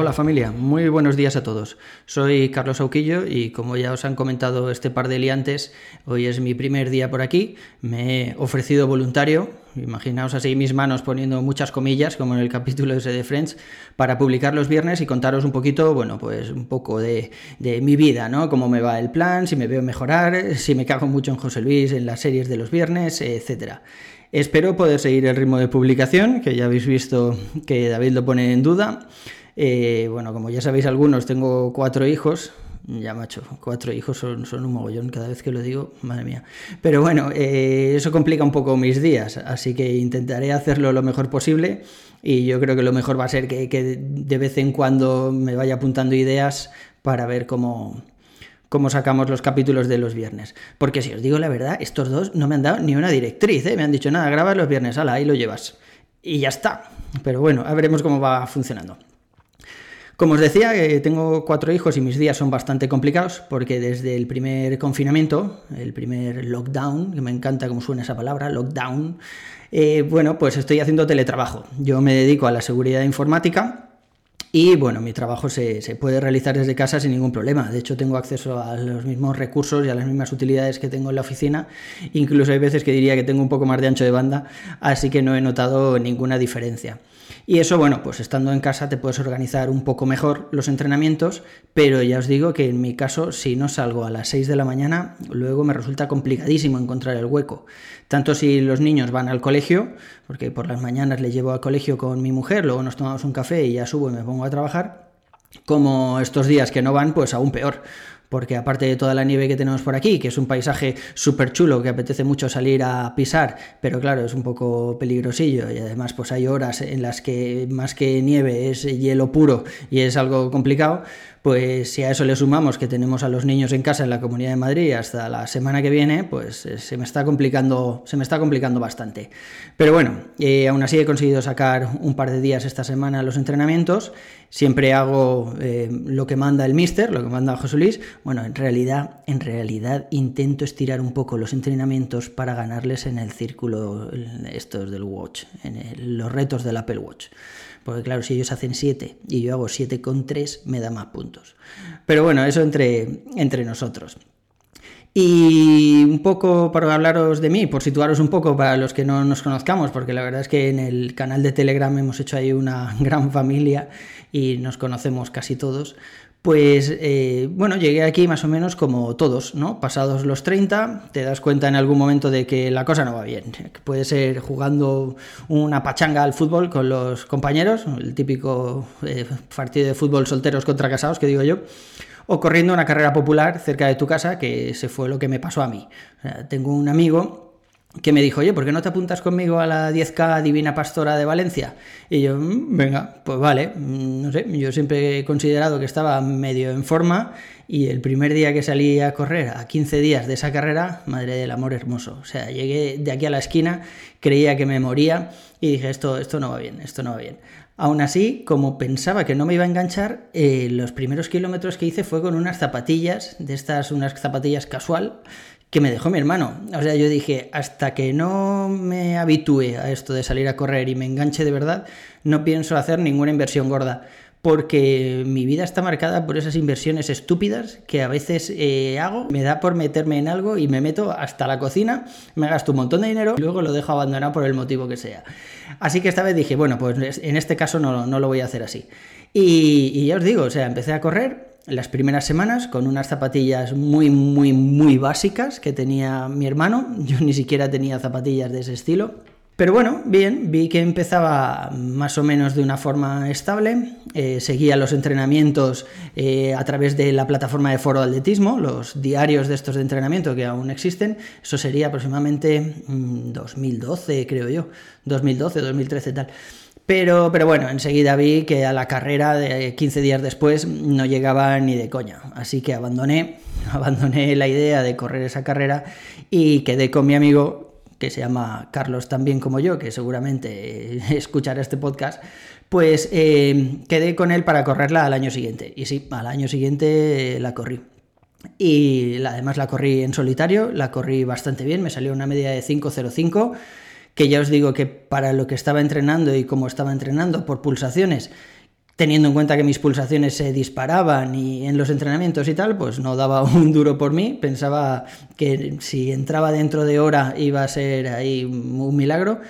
Hola familia, muy buenos días a todos. Soy Carlos Auquillo y como ya os han comentado este par de liantes, hoy es mi primer día por aquí. Me he ofrecido voluntario, imaginaos así mis manos poniendo muchas comillas, como en el capítulo ese de Friends, para publicar los viernes y contaros un poquito, bueno, pues un poco de, de mi vida, ¿no? Cómo me va el plan, si me veo mejorar, si me cago mucho en José Luis, en las series de los viernes, etcétera. Espero poder seguir el ritmo de publicación, que ya habéis visto que David lo pone en duda. Eh, bueno, como ya sabéis algunos, tengo cuatro hijos. Ya, macho, cuatro hijos son, un mogollón cada vez que lo digo, madre mía. Pero bueno, eh, eso complica un poco mis días, así que intentaré hacerlo lo mejor posible y yo creo que lo mejor va a ser que, de vez en cuando me vaya apuntando ideas para ver cómo, cómo sacamos los capítulos de los viernes. Porque si os digo la verdad, estos dos no me han dado ni una directriz, ¿eh? me han dicho nada, grabas los viernes, ala, ahí lo llevas. Y ya está. Pero bueno, a veremos cómo va funcionando. Como os decía, eh, tengo cuatro hijos y mis días son bastante complicados porque desde el primer confinamiento, el primer lockdown, que me encanta cómo suena esa palabra, lockdown, eh, bueno, pues estoy haciendo teletrabajo. Yo me dedico a la seguridad informática y bueno, mi trabajo se, se, puede realizar desde casa sin ningún problema. De hecho, tengo acceso a los mismos recursos y a las mismas utilidades que tengo en la oficina. Incluso hay veces que diría que tengo un poco más de ancho de banda, así que no he notado ninguna diferencia. Y eso, bueno, pues estando en casa te puedes organizar un poco mejor los entrenamientos, pero ya os digo que en mi caso, si no salgo a las 6 de la mañana, luego me resulta complicadísimo encontrar el hueco. Tanto si los niños van al colegio, porque por las mañanas les llevo al colegio con mi mujer, luego nos tomamos un café y ya subo y me pongo a trabajar, como estos días que no van, pues aún peor porque aparte de toda la nieve que tenemos por aquí, que es un paisaje súper chulo, que apetece mucho salir a pisar, pero claro, es un poco peligrosillo y además pues hay horas en las que más que nieve es hielo puro y es algo complicado, pues si a eso le sumamos que tenemos a los niños en casa en la Comunidad de Madrid hasta la semana que viene, pues eh, se me está complicando, se me está complicando bastante. Pero bueno, eh, aún así he conseguido sacar un par de días esta semana los entrenamientos. Siempre hago eh, lo que manda el mister, lo que manda José Luis. Bueno, en realidad, en realidad intento estirar un poco los entrenamientos para ganarles en el círculo estos del Watch, en los retos del Apple Watch. Porque claro, si ellos hacen 7 y yo hago 7 con 3, me da más puntos. Pero bueno, eso entre, entre nosotros. Y un poco para hablaros de mí, por situaros un poco para los que no nos conozcamos, porque la verdad es que en el canal de Telegram hemos hecho ahí una gran familia y nos conocemos casi todos. Pues eh, bueno, llegué aquí más o menos como todos, ¿no? Pasados los 30, te das cuenta en algún momento de que la cosa no va bien. Puede ser jugando una pachanga al fútbol con los compañeros, el típico eh, partido de fútbol solteros contra casados que digo yo, o corriendo una carrera popular cerca de tu casa, que se fue lo que me pasó a mí. tengo un amigo que me dijo, oye, ¿por qué no te apuntas conmigo a la 10K Divina Pastora de Valencia? Y yo, mm, venga, pues vale, mm, no sé, yo siempre he considerado que estaba medio en forma y el primer día que salí a correr, a 15 días de esa carrera, madre del amor hermoso, o sea, llegué de aquí a la esquina, creía que me moría y dije, esto, esto no va bien, esto no va bien. Aún así, como pensaba que no me iba a enganchar, eh, los primeros kilómetros que hice fue con unas zapatillas, de estas, unas zapatillas casual, que me dejó mi hermano. O sea, yo dije, hasta que no me habitúe a esto de salir a correr y me enganche de verdad, no pienso hacer ninguna inversión gorda. Porque mi vida está marcada por esas inversiones estúpidas que a veces eh, hago. Me da por meterme en algo y me meto hasta la cocina, me gasto un montón de dinero y luego lo dejo abandonado por el motivo que sea. Así que esta vez dije, bueno, pues en este caso no, no lo voy a hacer así. Y, y ya os digo, o sea, empecé a correr, las primeras semanas con unas zapatillas muy, muy, muy básicas que tenía mi hermano. Yo ni siquiera tenía zapatillas de ese estilo. Pero bueno, bien, vi que empezaba más o menos de una forma estable, eh, seguía los entrenamientos eh, a través de la plataforma de foro de atletismo, los diarios de estos de entrenamiento que aún existen, eso sería aproximadamente 2012, mm, creo yo, 2012, 2013 tal. Pero, pero bueno, enseguida vi que a la carrera de 15 días después no llegaba ni de coña. Así que abandoné, abandoné la idea de correr esa carrera y quedé con mi amigo que se llama Carlos también como yo, que seguramente escuchará este podcast, pues eh, quedé con él para correrla al año siguiente. Y sí, al año siguiente la corrí. Y además la corrí en solitario, la corrí bastante bien, me salió una media de 5.05, que ya os digo que para lo que estaba entrenando y como estaba entrenando por pulsaciones, teniendo en cuenta que mis pulsaciones se disparaban y en los entrenamientos y tal, pues no daba un duro por mí. Pensaba que si entraba dentro de hora iba a ser ahí un milagro.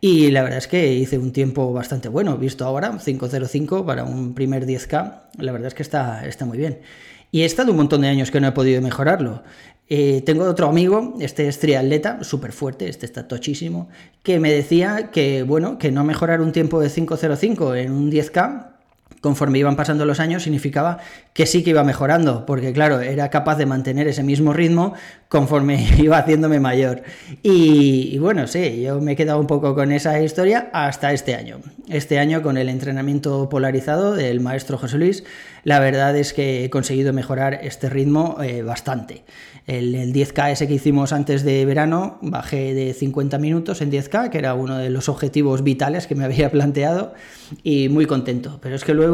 Y la verdad es que hice un tiempo bastante bueno, visto ahora, 5.05 para un primer 10K. La verdad es que está, está muy bien. Y he estado un montón de años que no he podido mejorarlo. Eh, tengo otro amigo, este es triatleta, súper fuerte, este está tochísimo, que me decía que, bueno, que no mejorar un tiempo de 5.05 en un 10K conforme iban pasando los años significaba que sí que iba mejorando, porque claro, era capaz de mantener ese mismo ritmo conforme iba haciéndome mayor. Y, bueno, sí, yo me he quedado un poco con esa historia hasta este año. Este año con el entrenamiento polarizado del maestro José Luis, la verdad es que he conseguido mejorar este ritmo eh, bastante. El, el 10K ese que hicimos antes de verano, bajé de 50 minutos en 10K, que era uno de los objetivos vitales que me había planteado, y muy contento. Pero es que luego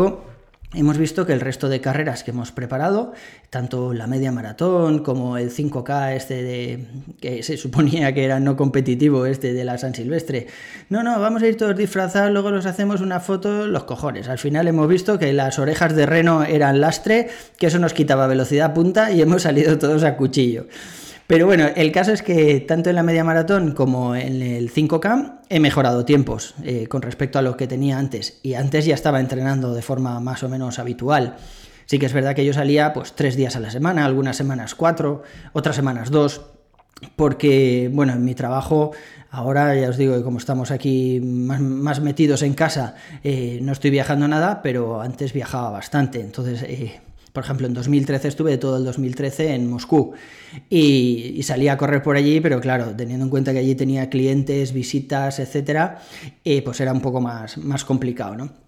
hemos visto que el resto de carreras que hemos preparado, tanto la media maratón como el 5K este de que se suponía que era no competitivo este de la San Silvestre. No, no, vamos a ir todos disfrazados, luego nos hacemos una foto los cojones. Al final hemos visto que las orejas de reno eran lastre, que eso nos quitaba velocidad punta y hemos salido todos a cuchillo. Pero bueno, el caso es que tanto en la media maratón como en el 5K he mejorado tiempos eh, con respecto a lo que tenía antes. Y antes ya estaba entrenando de forma más o menos habitual. Sí que es verdad que yo salía pues tres días a la semana, algunas semanas cuatro, otras semanas dos, porque bueno, en mi trabajo ahora ya os digo que como estamos aquí más, metidos en casa, eh, no estoy viajando nada, pero antes viajaba bastante. Entonces eh, por ejemplo, en 2013 estuve todo el 2013 en Moscú y, salía a correr por allí, pero claro, teniendo en cuenta que allí tenía clientes, visitas, etcétera, eh, pues era un poco más, más complicado, ¿no?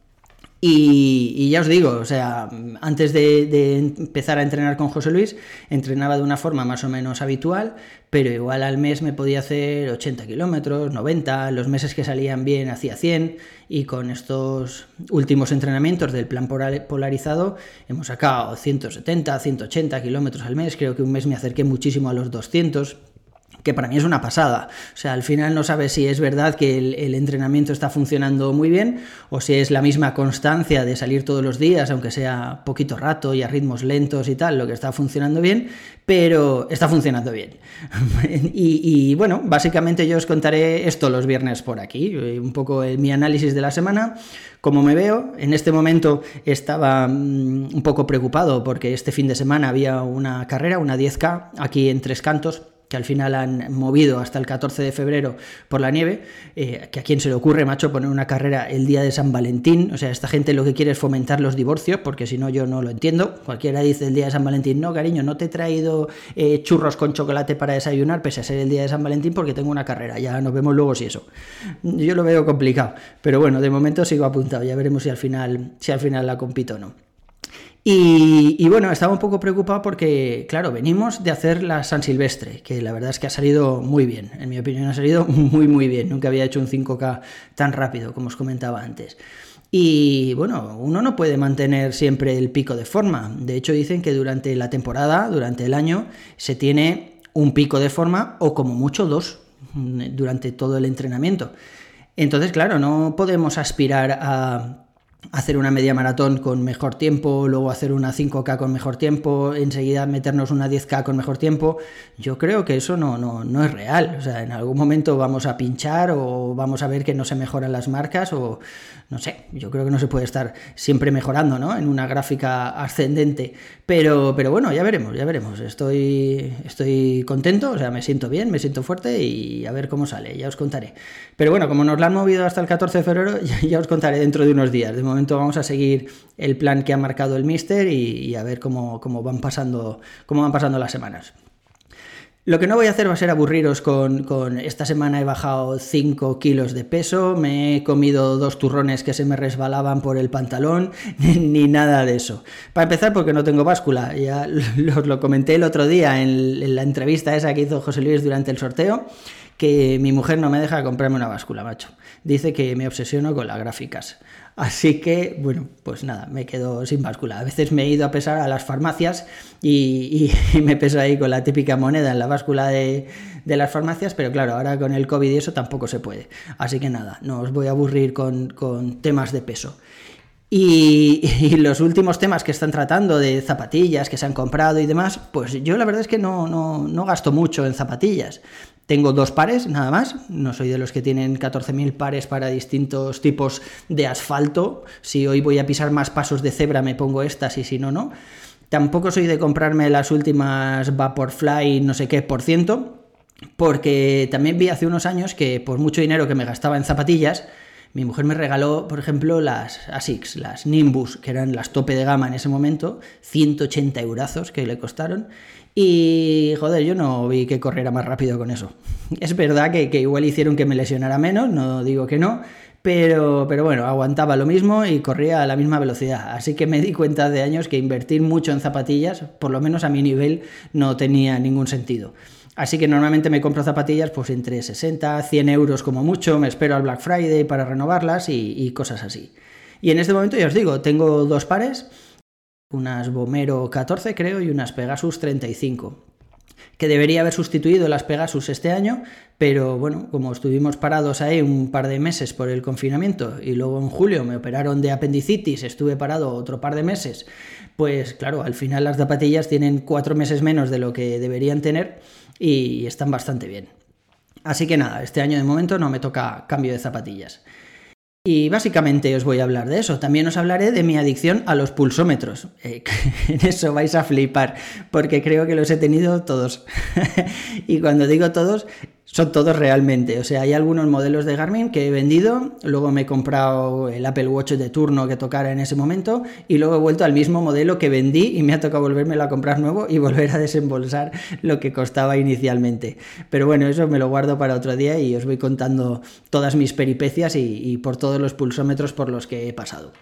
Y, ya os digo, o sea, antes de, empezar a entrenar con José Luis, entrenaba de una forma más o menos habitual, pero igual al mes me podía hacer 80 kilómetros, 90, los meses que salían bien hacía 100, y con estos últimos entrenamientos del plan polarizado hemos sacado 170, 180 kilómetros al mes, creo que un mes me acerqué muchísimo a los 200 que para mí es una pasada. O sea, al final no sabes si es verdad que el, entrenamiento está funcionando muy bien o si es la misma constancia de salir todos los días, aunque sea poquito rato y a ritmos lentos y tal, lo que está funcionando bien, pero está funcionando bien. y, bueno, básicamente yo os contaré esto los viernes por aquí, eh, un poco mi análisis de la semana, cómo me veo. En este momento estaba mm, un poco preocupado porque este fin de semana había una carrera, una 10K, aquí en Tres Cantos que al final han movido hasta el 14 de febrero por la nieve, eh, que a quién se le ocurre, macho, poner una carrera el día de San Valentín, o sea, esta gente lo que quiere es fomentar los divorcios, porque si no yo no lo entiendo, cualquiera dice el día de San Valentín, no, cariño, no te he traído eh, churros con chocolate para desayunar, pese a ser el día de San Valentín, porque tengo una carrera, ya nos vemos luego si eso. Yo lo veo complicado, pero bueno, de momento sigo apuntado, ya veremos si al final, si al final la compito o no. Y, bueno, estaba un poco preocupado porque, claro, venimos de hacer la San Silvestre, que la verdad es que ha salido muy bien. En mi opinión, ha salido muy, muy bien. Nunca había hecho un 5K tan rápido, como os comentaba antes. Y bueno, uno no puede mantener siempre el pico de forma. De hecho, dicen que durante la temporada, durante el año, se tiene un pico de forma o como mucho dos durante todo el entrenamiento. Entonces, claro, no podemos aspirar a hacer una media maratón con mejor tiempo, luego hacer una 5K con mejor tiempo, enseguida meternos una 10K con mejor tiempo, yo creo que eso no, no, no es real. O sea, en algún momento vamos a pinchar o vamos a ver que no se mejoran las marcas o no sé, yo creo que no se puede estar siempre mejorando, ¿no? En una gráfica ascendente. Pero, pero bueno, ya veremos, ya veremos. Estoy, estoy contento, o sea, me siento bien, me siento fuerte y a ver cómo sale, ya os contaré. Pero bueno, como nos la han movido hasta el 14 de febrero, ya, os contaré dentro de unos días. Momento vamos a seguir el plan que ha marcado el Mister y, a ver cómo, cómo, van pasando, cómo van pasando las semanas. Lo que no voy a hacer va a ser aburriros con, esta semana he bajado 5 kilos de peso, me he comido dos turrones que se me resbalaban por el pantalón, ni nada de eso. Para empezar, porque no tengo báscula, ya os lo comenté el otro día en la entrevista esa que hizo José Luis durante el sorteo que mi mujer no me deja comprarme una báscula, macho. Dice que me obsesiono con las gráficas. Así que, bueno, pues nada, me quedo sin báscula. A veces me he ido a pesar a las farmacias y, me peso ahí con la típica moneda en la báscula de, las farmacias, pero claro, ahora con el COVID y eso tampoco se puede. Así que nada, no os voy a aburrir con, temas de peso. Y, los últimos temas que están tratando de zapatillas que se han comprado y demás, pues yo la verdad es que no, no, no gasto mucho en zapatillas. Tengo dos pares, nada más. No soy de los que tienen 14.000 pares para distintos tipos de asfalto. Si hoy voy a pisar más pasos de cebra, me pongo estas y si no, no. Tampoco soy de comprarme las últimas Vaporfly no sé qué por ciento, porque también vi hace unos años que por mucho dinero que me gastaba en zapatillas, mi mujer me regaló, por ejemplo, las ASICS, las Nimbus, que eran las tope de gama en ese momento, 180 eurazos que le costaron, y joder, yo no vi que corriera más rápido con eso. Es verdad que, igual hicieron que me lesionara menos, no digo que no, pero, pero bueno, aguantaba lo mismo y corría a la misma velocidad. Así que me di cuenta de años que invertir mucho en zapatillas, por lo menos a mi nivel, no tenía ningún sentido. Así que normalmente me compro zapatillas pues entre 60, 100 euros como mucho, me espero al Black Friday para renovarlas y, y cosas así. Y en este momento ya os digo, tengo dos pares unas Bomero 14 creo y unas Pegasus 35 que debería haber sustituido las Pegasus este año, pero bueno, como estuvimos parados ahí un par de meses por el confinamiento y luego en julio me operaron de apendicitis, estuve parado otro par de meses, pues claro, al final las zapatillas tienen cuatro meses menos de lo que deberían tener y están bastante bien. Así que nada, este año de momento no me toca cambio de zapatillas. Y básicamente os voy a hablar de eso. También os hablaré de mi adicción a los pulsómetros. Eh, en eso vais a flipar, porque creo que los he tenido todos. y cuando digo todos, son todos realmente. O sea, hay algunos modelos de Garmin que he vendido, luego me he comprado el Apple Watch de turno que tocara en ese momento y luego he vuelto al mismo modelo que vendí y me ha tocado volvérmelo a comprar nuevo y volver a desembolsar lo que costaba inicialmente. Pero bueno, eso me lo guardo para otro día y os voy contando todas mis peripecias y, y por todos los pulsómetros por los que he pasado.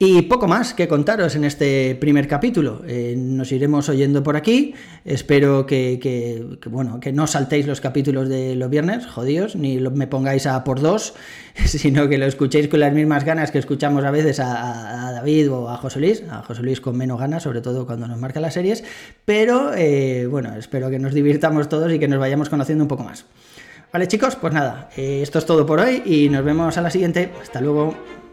Y poco más que contaros en este primer capítulo. Eh, nos iremos oyendo por aquí. Espero que, bueno, que no saltéis los capítulos de los viernes, jodidos, ni me pongáis a por dos, sino que lo escuchéis con las mismas ganas que escuchamos a veces a, David o a José Luis. A José Luis con menos ganas, sobre todo cuando nos marca las series. Pero eh, bueno, espero que nos divirtamos todos y que nos vayamos conociendo un poco más. Vale chicos, pues nada, eh, esto es todo por hoy y nos vemos a la siguiente. Hasta luego.